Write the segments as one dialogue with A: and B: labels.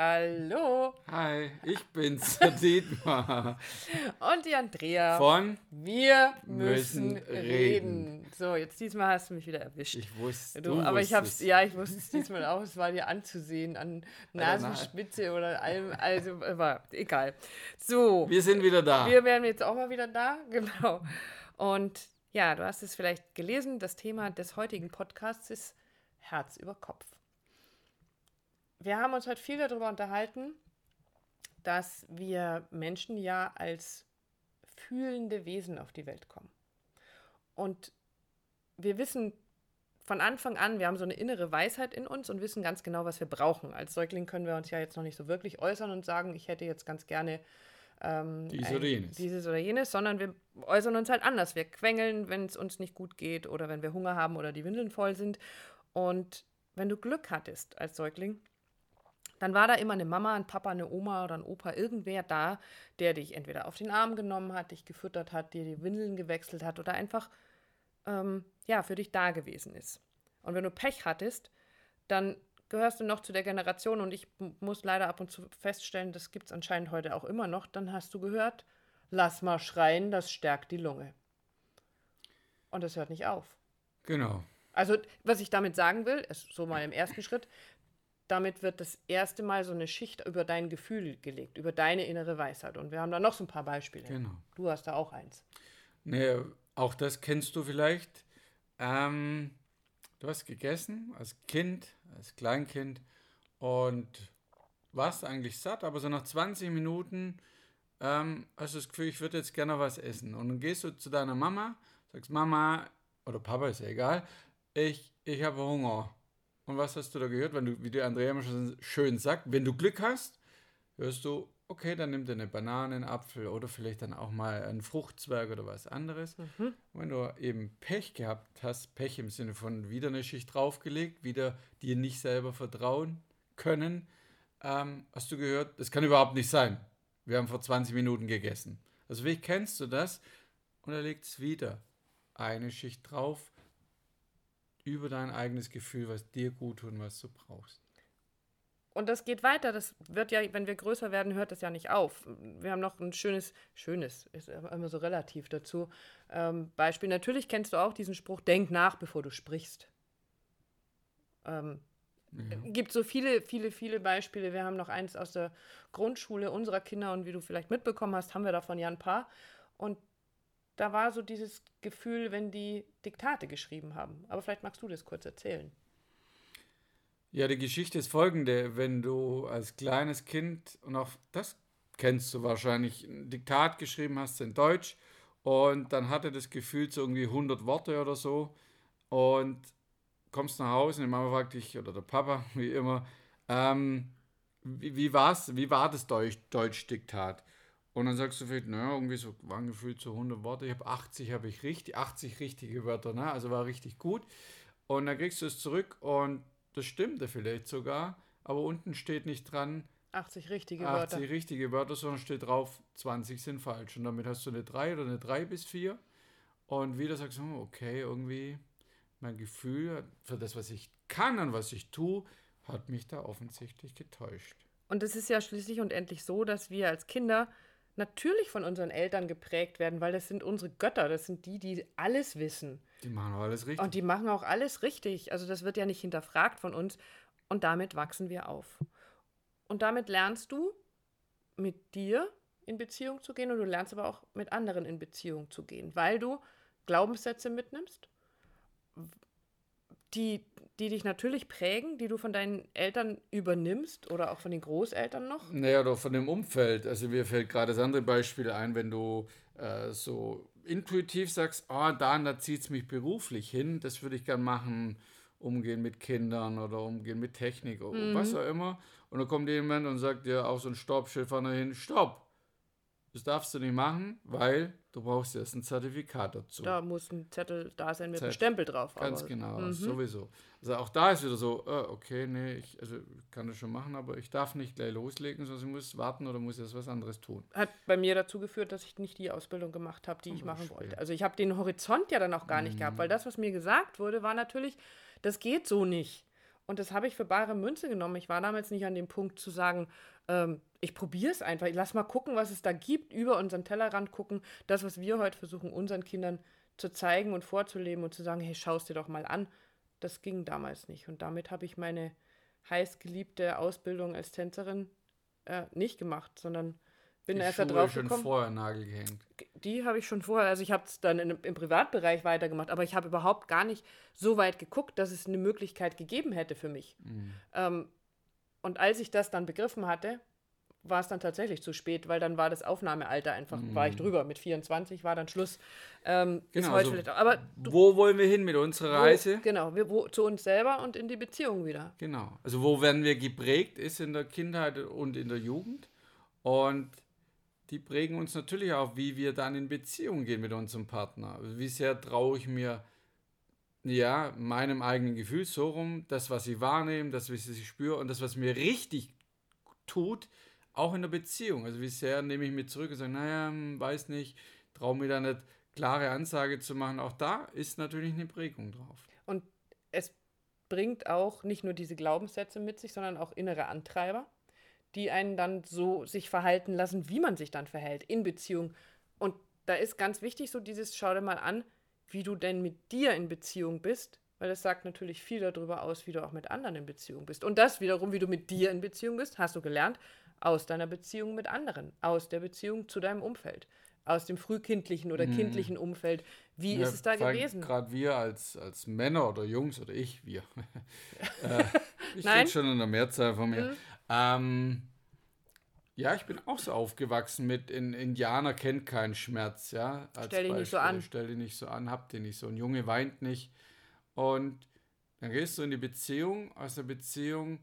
A: Hallo.
B: Hi, ich bin's, Dietmar.
A: Und die Andrea.
B: Von
A: Wir müssen, reden. reden. So, jetzt diesmal hast du mich wieder erwischt.
B: Ich wusste.
A: Du, aber ich hab's, ja, ich wusste es diesmal auch. Es war dir anzusehen an Nasenspitze oder allem. Also, war egal. So.
B: Wir sind wieder da.
A: Wir werden jetzt auch mal wieder da. Genau. Und ja, du hast es vielleicht gelesen. Das Thema des heutigen Podcasts ist Herz über Kopf wir haben uns heute viel darüber unterhalten, dass wir Menschen ja als fühlende Wesen auf die Welt kommen. Und wir wissen von Anfang an, wir haben so eine innere Weisheit in uns und wissen ganz genau, was wir brauchen. Als Säugling können wir uns ja jetzt noch nicht so wirklich äußern und sagen, ich hätte jetzt ganz gerne ähm,
B: Dies oder jenes.
A: dieses oder jenes, sondern wir äußern uns halt anders. Wir quengeln, wenn es uns nicht gut geht oder wenn wir Hunger haben oder die Windeln voll sind. Und wenn du Glück hattest als Säugling, dann war da immer eine Mama, ein Papa, eine Oma oder ein Opa, irgendwer da, der dich entweder auf den Arm genommen hat, dich gefüttert hat, dir die Windeln gewechselt hat oder einfach ähm, ja, für dich da gewesen ist. Und wenn du Pech hattest, dann gehörst du noch zu der Generation und ich muss leider ab und zu feststellen, das gibt es anscheinend heute auch immer noch, dann hast du gehört, lass mal schreien, das stärkt die Lunge. Und das hört nicht auf.
B: Genau.
A: Also, was ich damit sagen will, ist so mal im ersten Schritt, damit wird das erste Mal so eine Schicht über dein Gefühl gelegt, über deine innere Weisheit. Und wir haben da noch so ein paar Beispiele.
B: Genau.
A: Du hast da auch eins.
B: Nee, auch das kennst du vielleicht. Ähm, du hast gegessen als Kind, als Kleinkind und warst eigentlich satt, aber so nach 20 Minuten ähm, hast du das Gefühl, ich würde jetzt gerne was essen. Und dann gehst du zu deiner Mama, sagst, Mama oder Papa, ist ja egal, ich, ich habe Hunger. Und was hast du da gehört? Wenn du, wie die Andrea immer schon schön sagt, wenn du Glück hast, hörst du, okay, dann nimm dir eine Banane, einen Apfel oder vielleicht dann auch mal einen Fruchtzwerg oder was anderes. Mhm. Wenn du eben Pech gehabt hast, Pech im Sinne von wieder eine Schicht draufgelegt, wieder dir nicht selber vertrauen können, ähm, hast du gehört, das kann überhaupt nicht sein. Wir haben vor 20 Minuten gegessen. Also wie kennst du das? Und er legt es wieder eine Schicht drauf über dein eigenes Gefühl, was dir gut tut und was du brauchst.
A: Und das geht weiter. Das wird ja, wenn wir größer werden, hört das ja nicht auf. Wir haben noch ein schönes, schönes, ist immer so relativ dazu. Ähm, Beispiel. Natürlich kennst du auch diesen Spruch: Denk nach, bevor du sprichst. Ähm, ja. Gibt so viele, viele, viele Beispiele. Wir haben noch eins aus der Grundschule unserer Kinder und wie du vielleicht mitbekommen hast, haben wir davon ja ein paar. Und da war so dieses Gefühl, wenn die Diktate geschrieben haben. Aber vielleicht magst du das kurz erzählen.
B: Ja, die Geschichte ist folgende. Wenn du als kleines Kind, und auch das kennst du wahrscheinlich, ein Diktat geschrieben hast in Deutsch und dann hatte das Gefühl so irgendwie 100 Worte oder so und kommst nach Hause und die Mama fragt dich, oder der Papa, wie immer, ähm, wie, wie, war's, wie war das Deutsch-Diktat? Und dann sagst du vielleicht, naja, irgendwie so waren gefühlt so 100 Worte. Ich habe 80, habe ich richtig, 80 richtige Wörter, ne? Also war richtig gut. Und dann kriegst du es zurück und das stimmte vielleicht sogar, aber unten steht nicht dran
A: 80 richtige
B: 80
A: Wörter.
B: 80 richtige Wörter, sondern steht drauf 20 sind falsch. Und damit hast du eine 3 oder eine 3 bis 4. Und wieder sagst du, hm, okay, irgendwie mein Gefühl für das, was ich kann und was ich tue, hat mich da offensichtlich getäuscht.
A: Und es ist ja schließlich und endlich so, dass wir als Kinder natürlich von unseren Eltern geprägt werden, weil das sind unsere Götter, das sind die, die alles wissen.
B: Die machen auch alles richtig.
A: Und die machen auch alles richtig. Also das wird ja nicht hinterfragt von uns. Und damit wachsen wir auf. Und damit lernst du mit dir in Beziehung zu gehen und du lernst aber auch mit anderen in Beziehung zu gehen, weil du Glaubenssätze mitnimmst, die die dich natürlich prägen, die du von deinen Eltern übernimmst oder auch von den Großeltern noch?
B: Naja, oder von dem Umfeld. Also mir fällt gerade das andere Beispiel ein, wenn du äh, so intuitiv sagst, oh, da, da zieht es mich beruflich hin, das würde ich gern machen, umgehen mit Kindern oder umgehen mit Technik oder mhm. was auch immer. Und dann kommt jemand und sagt dir auch so ein Stoppschild vorne hin, stopp, das darfst du nicht machen, weil du brauchst erst ein Zertifikat dazu.
A: Da muss ein Zettel da sein mit Zettel. einem Stempel drauf.
B: Ganz aber. genau, mhm. sowieso. Also auch da ist wieder so, äh, okay, nee, ich also kann das schon machen, aber ich darf nicht gleich loslegen, sondern ich muss warten oder muss erst was anderes tun.
A: Hat bei mir dazu geführt, dass ich nicht die Ausbildung gemacht habe, die oh, ich machen schwer. wollte. Also ich habe den Horizont ja dann auch gar nicht mhm. gehabt, weil das, was mir gesagt wurde, war natürlich, das geht so nicht. Und das habe ich für bare Münze genommen. Ich war damals nicht an dem Punkt zu sagen, ähm, ich probiere es einfach. Ich lass mal gucken, was es da gibt, über unseren Tellerrand gucken. Das, was wir heute versuchen, unseren Kindern zu zeigen und vorzuleben und zu sagen, hey, schau es dir doch mal an. Das ging damals nicht. Und damit habe ich meine heißgeliebte Ausbildung als Tänzerin äh, nicht gemacht, sondern bin
B: Die
A: erst
B: Schuhe
A: da drauf
B: schon
A: gekommen.
B: vorher Nagel gehängt.
A: Die habe ich schon vorher, also ich habe es dann in, im Privatbereich weitergemacht, aber ich habe überhaupt gar nicht so weit geguckt, dass es eine Möglichkeit gegeben hätte für mich.
B: Mhm.
A: Ähm, und als ich das dann begriffen hatte, war es dann tatsächlich zu spät, weil dann war das Aufnahmealter einfach, war ich drüber. Mit 24 war dann Schluss. Ähm, ist
B: Mhm. Genau,
A: heute
B: also
A: vielleicht auch. Aber du,
B: Wo wollen wir hin mit unserer
A: wo,
B: Reise?
A: genau, wir, wo, zu uns selber und in die Beziehung wieder.
B: Genau. Also wo werden wir geprägt, ist in der Kindheit und in der Jugend. Und die prägen uns natürlich auch, wie wir dann in Beziehung gehen mit unserem Partner. Wie sehr traue ich mir, ja, meinem eigenen Gefühl so rum, das, was ich wahrnehme, das, was ich spüre und das, was mir richtig tut, auch in der Beziehung. Also wie sehr nehme ich mir zurück und sage, naja, hm, weiß nicht, traue mir da nicht klare Ansage zu machen. Auch da ist natürlich eine Prägung drauf.
A: Und es bringt auch nicht nur diese Glaubenssätze mit sich, sondern auch innere Antreiber, die einen dann so sich verhalten lassen, wie man sich dann verhält in Beziehung. Und da ist ganz wichtig so dieses, schau dir mal an, wie du denn mit dir in Beziehung bist, weil das sagt natürlich viel darüber aus, wie du auch mit anderen in Beziehung bist. Und das wiederum, wie du mit dir in Beziehung bist, hast du gelernt, aus deiner Beziehung mit anderen, aus der Beziehung zu deinem Umfeld, aus dem frühkindlichen oder kindlichen Umfeld. Wie ist es da gewesen?
B: Gerade wir als, als Männer oder Jungs oder ich, wir. äh, ich rede schon in der Mehrzahl von mir.
A: Mhm.
B: Ähm, ja, ich bin auch so aufgewachsen mit in, Indianer kennt keinen Schmerz, ja. Als
A: Stell dich nicht so an.
B: Stell dich nicht so an, habt ihr nicht so. Ein Junge weint nicht. Und dann gehst du in die Beziehung, aus der Beziehung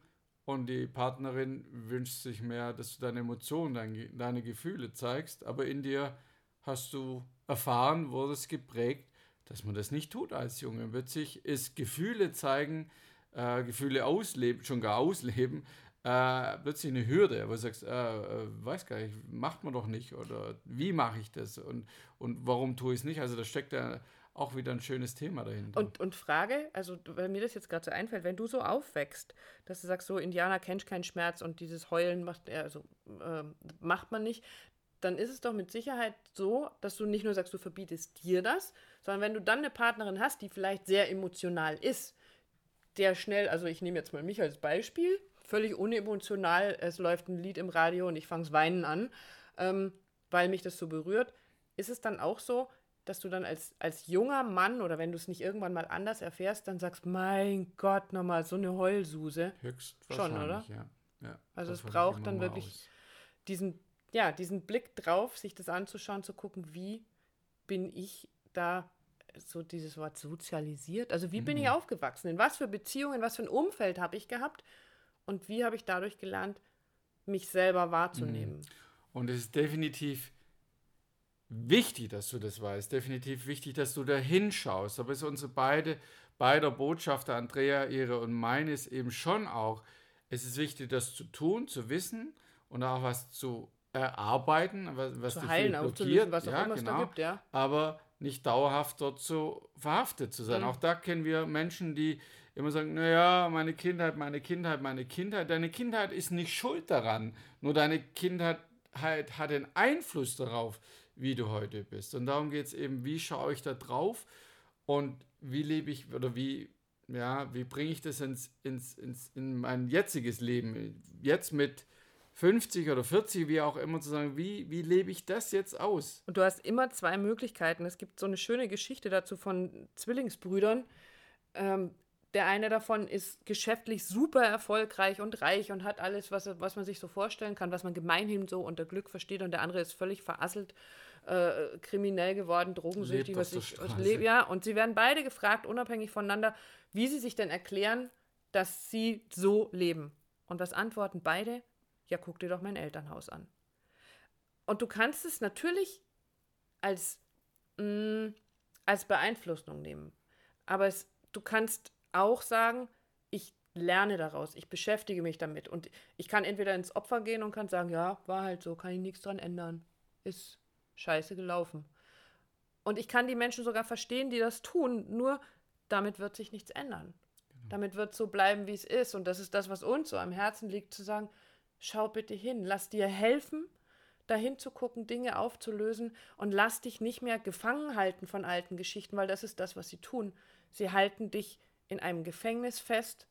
B: und die Partnerin wünscht sich mehr, dass du deine Emotionen, deine, deine Gefühle zeigst, aber in dir hast du erfahren, wurdest geprägt, dass man das nicht tut als Junge. Plötzlich ist Gefühle zeigen, äh, Gefühle ausleben, schon gar ausleben, äh, plötzlich eine Hürde, wo du sagst, äh, äh, weiß gar nicht, macht man doch nicht oder wie mache ich das und, und warum tue ich es nicht? Also da steckt ja auch wieder ein schönes Thema dahinter.
A: Und, und Frage, also weil mir das jetzt gerade so einfällt, wenn du so aufwächst, dass du sagst, so Indianer kennt keinen Schmerz und dieses Heulen macht, äh, also, ähm, macht man nicht, dann ist es doch mit Sicherheit so, dass du nicht nur sagst, du verbietest dir das, sondern wenn du dann eine Partnerin hast, die vielleicht sehr emotional ist, der schnell, also ich nehme jetzt mal mich als Beispiel, völlig unemotional, es läuft ein Lied im Radio und ich fange weinen an, ähm, weil mich das so berührt, ist es dann auch so, dass du dann als, als junger Mann oder wenn du es nicht irgendwann mal anders erfährst, dann sagst, mein Gott, nochmal so eine Heulsuse.
B: Höchstwahrscheinlich,
A: Schon, oder?
B: ja. ja.
A: Also es braucht dann wirklich
B: aus.
A: diesen, ja, diesen Blick drauf, sich das anzuschauen, zu gucken, wie bin ich da, so dieses Wort sozialisiert, also wie bin ich aufgewachsen, in was für Beziehungen, in was für ein Umfeld habe ich gehabt und wie habe ich dadurch gelernt, mich selber wahrzunehmen.
B: Und es ist definitiv wichtig, dass du das weißt. Definitiv wichtig, dass du da hinschaust. Aber es ist unsere beide, beider Botschafter, Andrea, ihre und meine, ist eben schon auch, es ist wichtig, das zu tun, zu wissen und auch was zu erarbeiten, was, was
A: Zu heilen,
B: blockiert.
A: was auch
B: ja,
A: immer es da
B: genau.
A: gibt, ja.
B: aber nicht dauerhaft dort so verhaftet zu sein.
A: Mhm.
B: Auch da kennen wir Menschen, die immer sagen, naja, meine Kindheit, meine Kindheit, meine Kindheit. Deine Kindheit ist nicht schuld daran, nur deine Kindheit hat den Einfluss darauf, wie du heute bist. Und darum geht es eben, wie schaue ich da drauf und wie lebe ich oder wie, ja, wie bringe ich das ins, ins, ins, in mein jetziges Leben, jetzt mit 50 oder 40, wie auch immer, zu sagen, wie, wie lebe ich das jetzt aus?
A: Und du hast immer zwei Möglichkeiten. Es gibt so eine schöne Geschichte dazu von Zwillingsbrüdern. Ähm, der eine davon ist geschäftlich super erfolgreich und reich und hat alles, was, was man sich so vorstellen kann, was man gemeinhin so unter Glück versteht. Und der andere ist völlig verasselt, äh, kriminell geworden, drogensüchtig, was ich lebe. Ja, und sie werden beide gefragt, unabhängig voneinander, wie sie sich denn erklären, dass sie so leben. Und was antworten beide? Ja, guck dir doch mein Elternhaus an. Und du kannst es natürlich als, mh, als Beeinflussung nehmen. Aber es, du kannst auch sagen, ich lerne daraus, ich beschäftige mich damit. Und ich kann entweder ins Opfer gehen und kann sagen, ja, war halt so, kann ich nichts dran ändern. Ist scheiße gelaufen. Und ich kann die Menschen sogar verstehen, die das tun, nur damit wird sich nichts ändern. Damit wird es so bleiben, wie es ist. Und das ist das, was uns so am Herzen liegt, zu sagen, schau bitte hin, lass dir helfen, dahin zu gucken, Dinge aufzulösen und lass dich nicht mehr gefangen halten von alten Geschichten, weil das ist das, was sie tun. Sie halten dich in einem Gefängnis fest,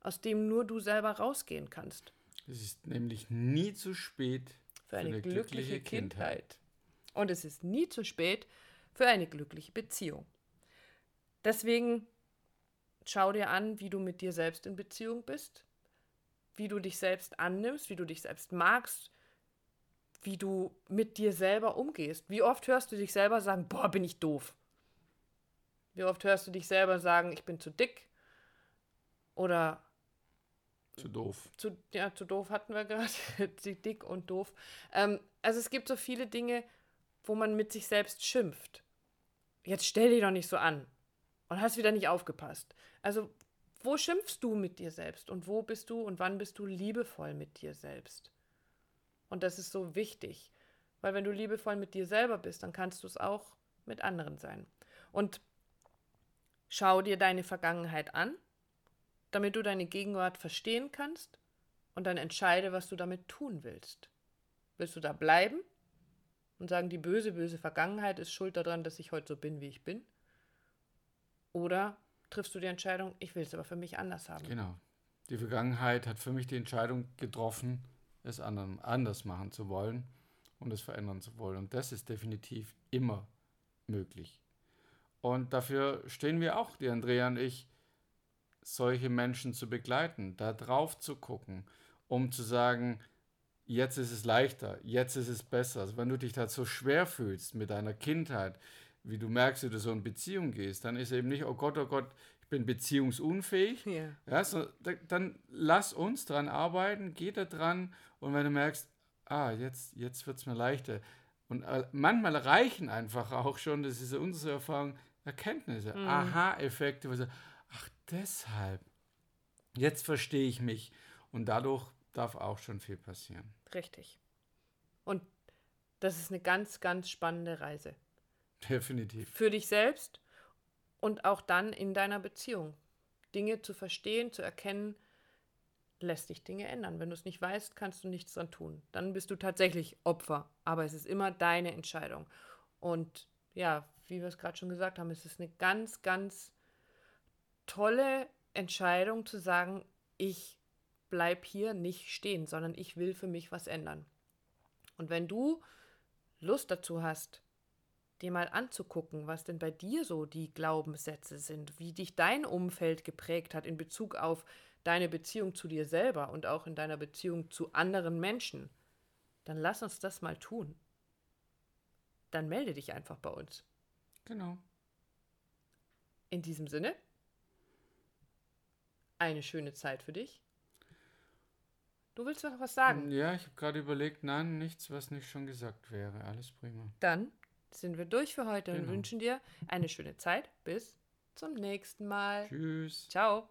A: aus dem nur du selber rausgehen kannst.
B: Es ist nämlich nie zu spät
A: für eine, für eine glückliche, glückliche Kindheit. Kindheit. Und es ist nie zu spät für eine glückliche Beziehung. Deswegen schau dir an, wie du mit dir selbst in Beziehung bist, wie du dich selbst annimmst, wie du dich selbst magst, wie du mit dir selber umgehst. Wie oft hörst du dich selber sagen, boah, bin ich doof? Wie oft hörst du dich selber sagen, ich bin zu dick? Oder
B: zu doof.
A: Zu, ja, zu doof hatten wir gerade. zu dick und doof. Ähm, also es gibt so viele Dinge, wo man mit sich selbst schimpft. Jetzt stell dich doch nicht so an. Und hast wieder nicht aufgepasst. Also, wo schimpfst du mit dir selbst? Und wo bist du und wann bist du liebevoll mit dir selbst? Und das ist so wichtig. Weil wenn du liebevoll mit dir selber bist, dann kannst du es auch mit anderen sein. Und schau dir deine Vergangenheit an damit du deine Gegenwart verstehen kannst und dann entscheide, was du damit tun willst. Willst du da bleiben und sagen, die böse, böse Vergangenheit ist schuld daran, dass ich heute so bin, wie ich bin? Oder triffst du die Entscheidung, ich will es aber für mich anders haben?
B: Genau. Die Vergangenheit hat für mich die Entscheidung getroffen, es anderen, anders machen zu wollen und es verändern zu wollen. Und das ist definitiv immer möglich. Und dafür stehen wir auch, die Andrea und ich, solche Menschen zu begleiten, da drauf zu gucken, um zu sagen, jetzt ist es leichter, jetzt ist es besser. Also wenn du dich da so schwer fühlst mit deiner Kindheit, wie du merkst, wie du so in Beziehung gehst, dann ist eben nicht, oh Gott, oh Gott, ich bin beziehungsunfähig. Ja. ja so, dann lass uns dran arbeiten, geh da dran und wenn du merkst, ah, jetzt, jetzt wird es mir leichter. Und äh, manchmal reichen einfach auch schon, das ist unsere Erfahrung, Erkenntnisse, mhm. Aha-Effekte, wo du ach deshalb, jetzt verstehe ich mich. Und dadurch darf auch schon viel passieren.
A: Richtig. Und das ist eine ganz, ganz spannende Reise.
B: Definitiv.
A: Für dich selbst und auch dann in deiner Beziehung. Dinge zu verstehen, zu erkennen, lässt dich Dinge ändern. Wenn du es nicht weißt, kannst du nichts dran tun. Dann bist du tatsächlich Opfer. Aber es ist immer deine Entscheidung. Und ja, wie wir es gerade schon gesagt haben, es ist eine ganz, ganz tolle Entscheidung zu sagen, ich bleib hier nicht stehen, sondern ich will für mich was ändern. Und wenn du Lust dazu hast, dir mal anzugucken, was denn bei dir so die Glaubenssätze sind, wie dich dein Umfeld geprägt hat in Bezug auf deine Beziehung zu dir selber und auch in deiner Beziehung zu anderen Menschen, dann lass uns das mal tun. Dann melde dich einfach bei uns.
B: Genau.
A: In diesem Sinne, eine schöne Zeit für dich. Du willst noch was sagen?
B: Ja, ich habe gerade überlegt, nein, nichts, was nicht schon gesagt wäre. Alles prima.
A: Dann sind wir durch für heute genau. und wünschen dir eine schöne Zeit. Bis zum nächsten Mal.
B: Tschüss.
A: Ciao.